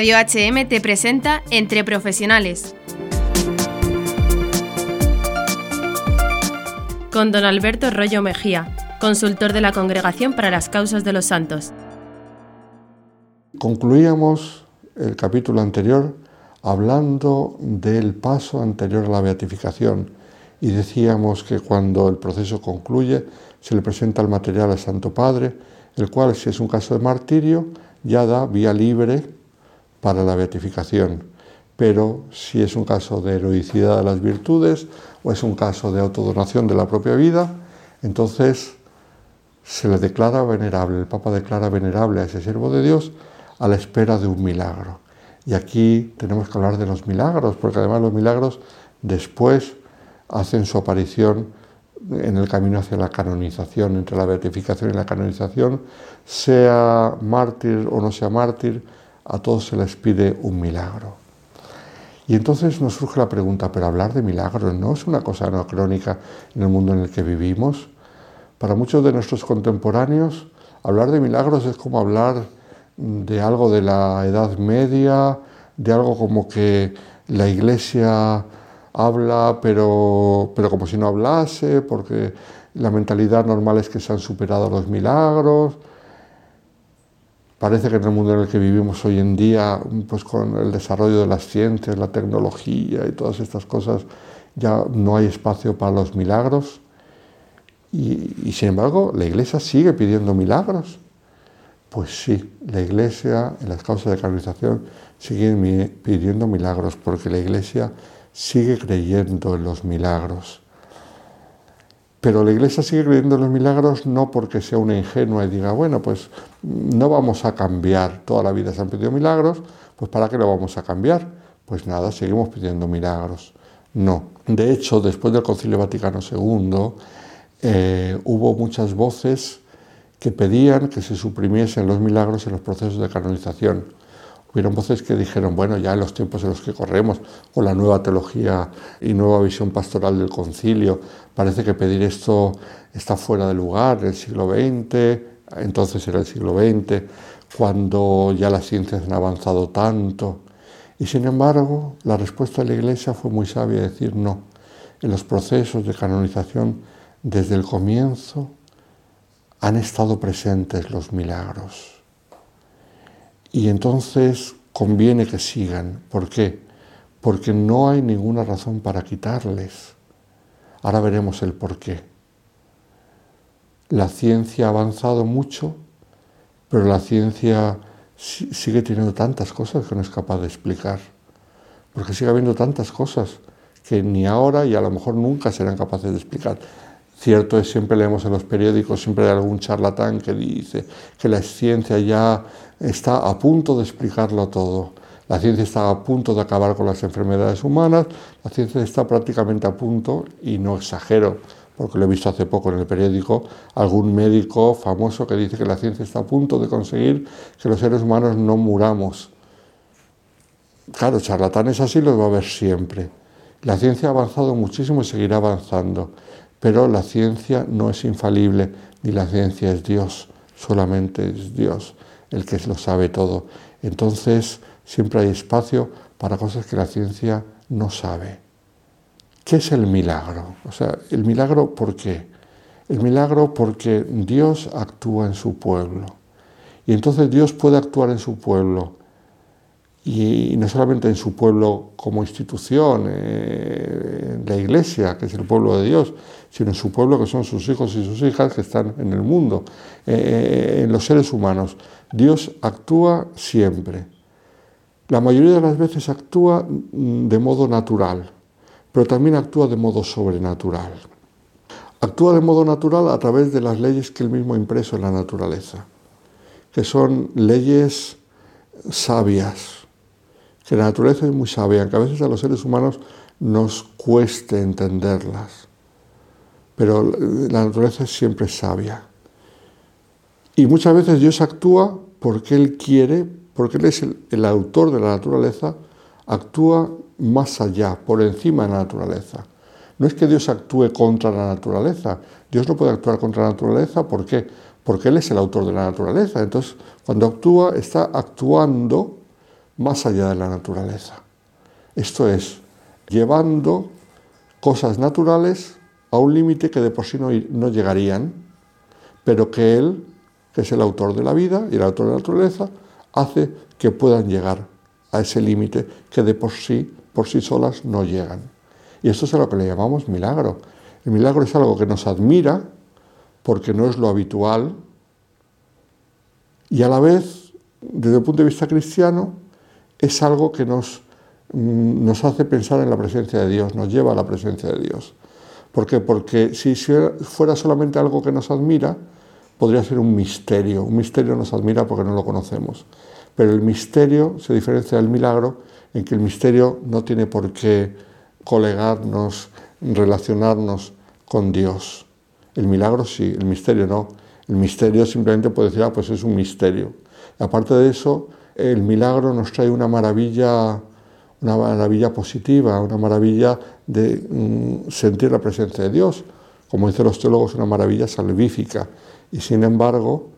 Radio HM te presenta Entre Profesionales. Con don Alberto Rollo Mejía, consultor de la Congregación para las Causas de los Santos. Concluíamos el capítulo anterior hablando del paso anterior a la beatificación y decíamos que cuando el proceso concluye se le presenta el material al Santo Padre, el cual si es un caso de martirio ya da vía libre para la beatificación. Pero si es un caso de heroicidad de las virtudes o es un caso de autodonación de la propia vida, entonces se le declara venerable, el Papa declara venerable a ese siervo de Dios a la espera de un milagro. Y aquí tenemos que hablar de los milagros, porque además los milagros después hacen su aparición en el camino hacia la canonización, entre la beatificación y la canonización, sea mártir o no sea mártir, a todos se les pide un milagro. Y entonces nos surge la pregunta, pero hablar de milagros no es una cosa anacrónica en el mundo en el que vivimos. Para muchos de nuestros contemporáneos, hablar de milagros es como hablar de algo de la Edad Media, de algo como que la Iglesia habla, pero, pero como si no hablase, porque la mentalidad normal es que se han superado los milagros. Parece que en el mundo en el que vivimos hoy en día, pues con el desarrollo de las ciencias, la tecnología y todas estas cosas, ya no hay espacio para los milagros. Y, y sin embargo, la Iglesia sigue pidiendo milagros. Pues sí, la Iglesia en las causas de canonización sigue pidiendo milagros, porque la Iglesia sigue creyendo en los milagros. Pero la Iglesia sigue creyendo en los milagros no porque sea una ingenua y diga, bueno, pues no vamos a cambiar, toda la vida se han pedido milagros, pues ¿para qué lo vamos a cambiar? Pues nada, seguimos pidiendo milagros. No. De hecho, después del Concilio Vaticano II, eh, hubo muchas voces que pedían que se suprimiesen los milagros en los procesos de canonización Hubieron voces que dijeron, bueno, ya en los tiempos en los que corremos, con la nueva teología y nueva visión pastoral del concilio, parece que pedir esto está fuera de lugar el siglo XX, entonces era el siglo XX, cuando ya las ciencias han avanzado tanto. Y sin embargo, la respuesta de la Iglesia fue muy sabia, decir no. En los procesos de canonización, desde el comienzo, han estado presentes los milagros y entonces conviene que sigan. ¿Por qué? Porque no hay ninguna razón para quitarles. Ahora veremos el por qué. La ciencia ha avanzado mucho, pero la ciencia sigue teniendo tantas cosas que no es capaz de explicar. Porque sigue habiendo tantas cosas que ni ahora y a lo mejor nunca serán capaces de explicar. Cierto es, siempre leemos en los periódicos, siempre hay algún charlatán que dice que la ciencia ya está a punto de explicarlo todo. La ciencia está a punto de acabar con las enfermedades humanas, la ciencia está prácticamente a punto, y no exagero, porque lo he visto hace poco en el periódico, algún médico famoso que dice que la ciencia está a punto de conseguir que los seres humanos no muramos. Claro, charlatanes así los va a haber siempre. La ciencia ha avanzado muchísimo y seguirá avanzando. Pero la ciencia no es infalible, ni la ciencia es Dios, solamente es Dios el que lo sabe todo. Entonces siempre hay espacio para cosas que la ciencia no sabe. ¿Qué es el milagro? O sea, el milagro ¿por qué? El milagro porque Dios actúa en su pueblo. Y entonces Dios puede actuar en su pueblo y no solamente en su pueblo como institución, eh, la iglesia, que es el pueblo de Dios, sino en su pueblo, que son sus hijos y sus hijas que están en el mundo, eh, eh, en los seres humanos. Dios actúa siempre. La mayoría de las veces actúa mm, de modo natural, pero también actúa de modo sobrenatural. Actúa de modo natural a través de las leyes que él mismo ha impreso en la naturaleza, que son leyes sabias, que la naturaleza es muy sabia, que a veces a los seres humanos nos cueste entenderlas, pero la naturaleza siempre es sabia. Y muchas veces Dios actúa porque Él quiere, porque Él es el, autor de la naturaleza, actúa más allá, por encima de la naturaleza. No es que Dios actúe contra la naturaleza. Dios no puede actuar contra la naturaleza. ¿Por qué? Porque Él es el autor de la naturaleza. Entonces, cuando actúa, está actuando más allá de la naturaleza. Esto es, llevando cosas naturales a un límite que de por sí no, no, llegarían, pero que Él, que es el autor de la vida y el autor de la naturaleza, hace que puedan llegar a ese límite que de por sí, por sí solas no llegan. Y esto es a lo que le llamamos milagro. El milagro es algo que nos admira porque no es lo habitual y a la vez, desde el punto de vista cristiano, es algo que nos, mm, nos hace pensar en la presencia de Dios, nos lleva a la presencia de Dios. ¿Por qué? Porque si fuera solamente algo que nos admira, podría ser un misterio. Un misterio nos admira porque no lo conocemos. Pero el misterio se diferencia del milagro en que el misterio no tiene por qué colegarnos, relacionarnos con Dios. El milagro sí, el misterio no. El misterio simplemente puede decir, ah, pues es un misterio. aparte de eso, el milagro nos trae una maravilla, una maravilla positiva, una maravilla de mm, sentir la presencia de Dios. Como dicen los teólogos, una maravilla salvífica. Y sin embargo,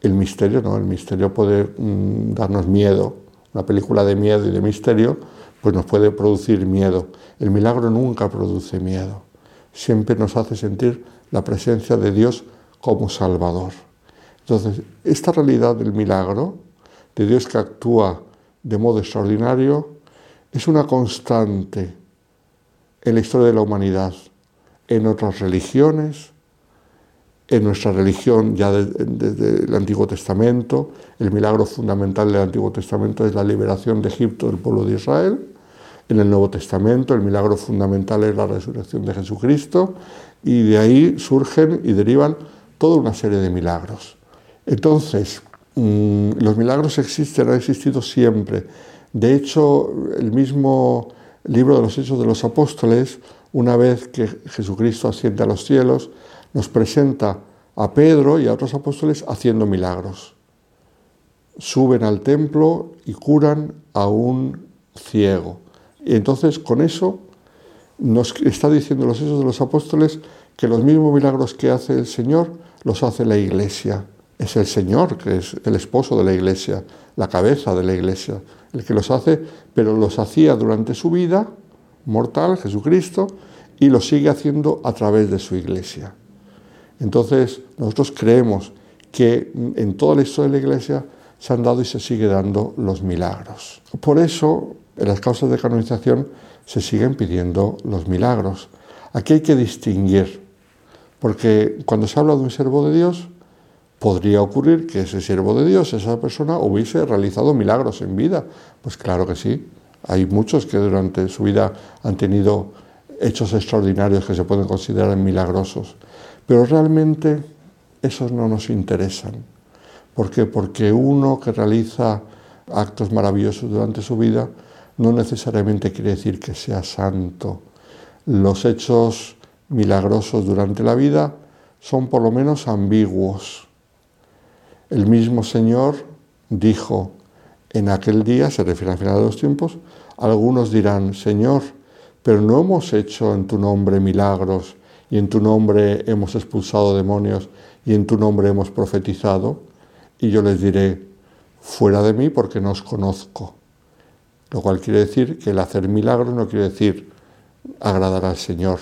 el misterio no, el misterio puede mm, darnos miedo. Una película de miedo y de misterio, pues nos puede producir miedo. El milagro nunca produce miedo. Siempre nos hace sentir la presencia de Dios como Salvador. Entonces, esta realidad del milagro, de Dios que actúa de modo extraordinario, es una constante en la historia de la humanidad, en otras religiones, en nuestra religión ya desde, el Antiguo Testamento. El milagro fundamental del Antiguo Testamento es la liberación de Egipto del pueblo de Israel. En el Nuevo Testamento el milagro fundamental es la resurrección de Jesucristo y de ahí surgen y derivan toda una serie de milagros. Entonces, los milagros existen, han existido siempre. De hecho, el mismo libro de los Hechos de los Apóstoles, una vez que Jesucristo asciende a los cielos, nos presenta a Pedro y a otros apóstoles haciendo milagros. Suben al templo y curan a un ciego. Y entonces con eso nos está diciendo los Hechos de los Apóstoles que los mismos milagros que hace el Señor los hace la Iglesia. Es el Señor que es el esposo de la Iglesia, la cabeza de la Iglesia, el que los hace, pero los hacía durante su vida mortal, Jesucristo, y los sigue haciendo a través de su Iglesia. Entonces, nosotros creemos que en toda la historia de la Iglesia se han dado y se sigue dando los milagros. Por eso, en las causas de canonización se siguen pidiendo los milagros. Aquí hay que distinguir porque cuando se habla de un siervo de Dios, podría ocurrir que ese siervo de Dios, esa persona, hubiese realizado milagros en vida. Pues claro que sí. Hay muchos que durante su vida han tenido hechos extraordinarios que se pueden considerar milagrosos. Pero realmente esos no nos interesan. ¿Por qué? Porque uno que realiza actos maravillosos durante su vida no necesariamente quiere decir que sea santo. Los hechos milagrosos durante la vida son por lo menos ambiguos. El mismo Señor dijo, en aquel día, se refiere al final de los tiempos, algunos dirán, Señor, pero no hemos hecho en tu nombre milagros y en tu nombre hemos expulsado demonios y en tu nombre hemos profetizado. Y yo les diré, fuera de mí porque no os conozco. Lo cual quiere decir que el hacer milagros no quiere decir agradar al Señor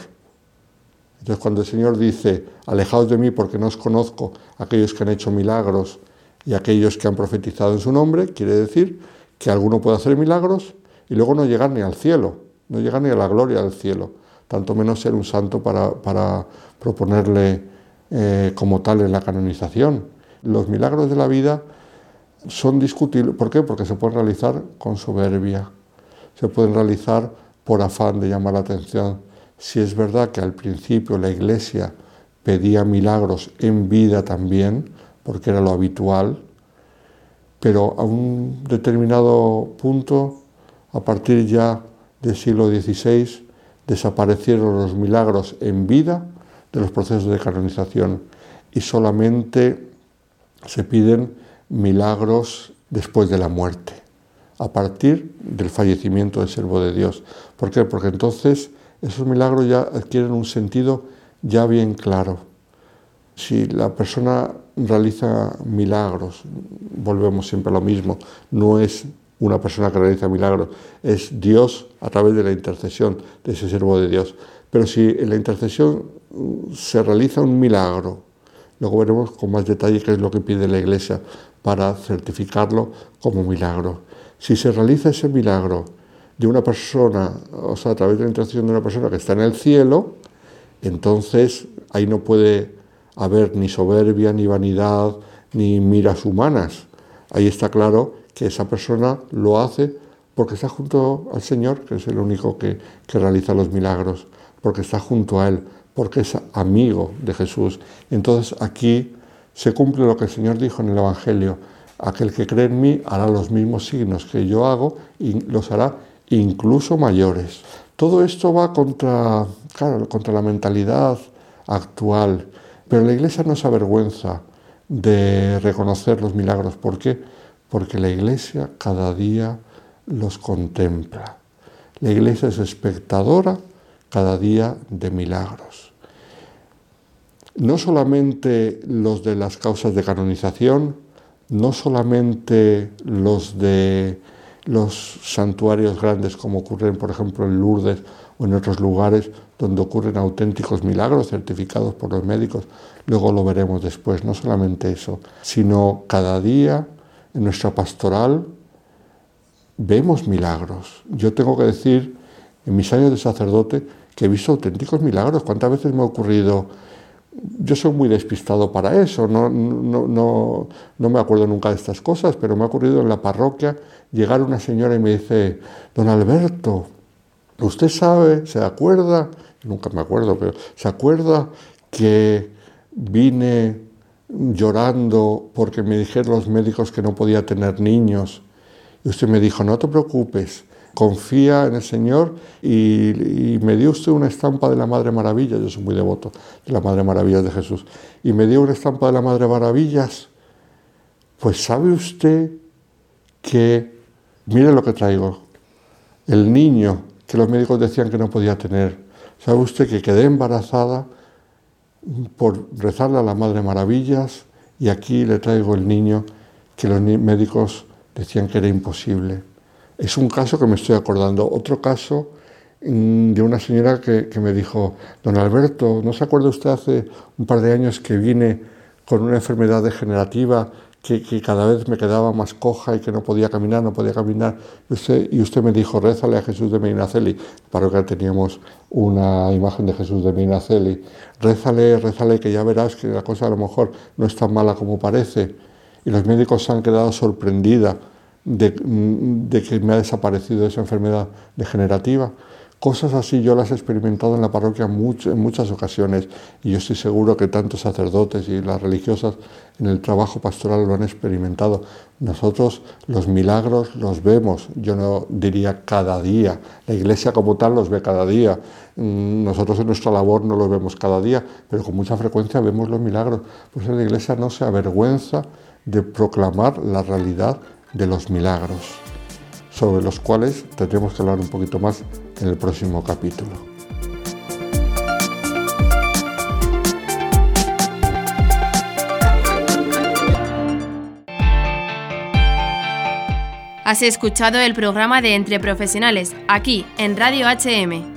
entonces cuando el Señor dice, alejaos de mí porque no os conozco aquellos que han hecho milagros y aquellos que han profetizado en su nombre, quiere decir que alguno puede hacer milagros y luego no llegar ni al cielo, no llegar ni a la gloria del cielo, tanto menos ser un santo para, proponerle eh, como tal en la canonización. Los milagros de la vida son discutibles. ¿Por qué? Porque se pueden realizar con soberbia, se pueden realizar por afán de llamar la atención, si es verdad que al principio la Iglesia pedía milagros en vida también, porque era lo habitual, pero a un determinado punto, a partir ya del siglo XVI, desaparecieron los milagros en vida de los procesos de canonización y solamente se piden milagros después de la muerte, a partir del fallecimiento del servo de Dios. ¿Por qué? Porque entonces esos milagros ya adquieren un sentido ya bien claro. Si la persona realiza milagros, volvemos siempre a lo mismo, no es una persona que realiza milagros, es Dios a través de la intercesión de ese siervo de Dios. Pero si en la intercesión mm, se realiza un milagro, luego veremos con más detalle qué es lo que pide la Iglesia para certificarlo como milagro. Si se realiza ese milagro de una persona, o sea, a través de la intercesión de una persona que está en el cielo, entonces ahí no puede haber ni soberbia, ni vanidad, ni miras humanas. Ahí está claro que esa persona lo hace porque está junto al Señor, que es el único que, que realiza los milagros, porque está junto a Él, porque es amigo de Jesús. Entonces aquí se cumple lo que el Señor dijo en el Evangelio, aquel que cree en mí hará los mismos signos que yo hago y los hará incluso mayores. Todo esto va contra, contra la mentalidad actual, pero la Iglesia no se avergüenza de reconocer los milagros. ¿Por qué? Porque la Iglesia cada día los contempla. La Iglesia es espectadora cada día de milagros. No solamente los de las causas de canonización, no solamente los de los santuarios grandes como ocurren por ejemplo en Lourdes o en otros lugares donde ocurren auténticos milagros certificados por los médicos, luego lo veremos después, no solamente eso, sino cada día en nuestra pastoral vemos milagros. Yo tengo que decir, en mis años de sacerdote, que he visto auténticos milagros. ¿Cuántas veces me ha ocurrido? Yo soy muy despistado para eso, no, no, no, no me acuerdo nunca de estas cosas, pero me ha ocurrido en la parroquia llegar una señora y me dice, don Alberto, usted sabe, se acuerda, nunca me acuerdo, pero se acuerda que vine llorando porque me dijeron los médicos que no podía tener niños. Y usted me dijo, no te preocupes, confía en el Señor y, me dio usted una estampa de la Madre Maravilla, yo soy muy devoto de la Madre Maravillas de Jesús, y me dio una estampa de la Madre Maravillas, pues sabe usted que, mire lo que traigo, el niño que los médicos decían que no podía tener, sabe usted que quedé embarazada por rezarle a la Madre Maravillas y aquí le traigo el niño que los médicos decían que era imposible. Es un caso que me estoy acordando. Otro caso mm, de una señora que, me dijo, don Alberto, ¿no se acuerda usted hace un par de años que vine con una enfermedad degenerativa que, cada vez me quedaba más coja y que no podía caminar, no podía caminar? Y usted, me dijo, rézale a Jesús de Medinaceli. Para que teníamos una imagen de Jesús de Medinaceli. Rézale, rézale, que ya verás que la cosa a lo mejor no es tan mala como parece. Y los médicos se han quedado sorprendidos de, que me ha desaparecido esa enfermedad degenerativa. Cosas así yo las he experimentado en la parroquia en muchas ocasiones y yo estoy seguro que tantos sacerdotes y las religiosas en el trabajo pastoral lo han experimentado. Nosotros los milagros los vemos, yo no diría cada día, la iglesia como tal los ve cada día, mm, nosotros en nuestra labor no los vemos cada día, pero con mucha frecuencia vemos los milagros. Pues la iglesia no se avergüenza de proclamar la realidad de los milagros, sobre los cuales tendremos que hablar un poquito más en el próximo capítulo. Has escuchado el programa de Entre Profesionales, aquí en Radio HM.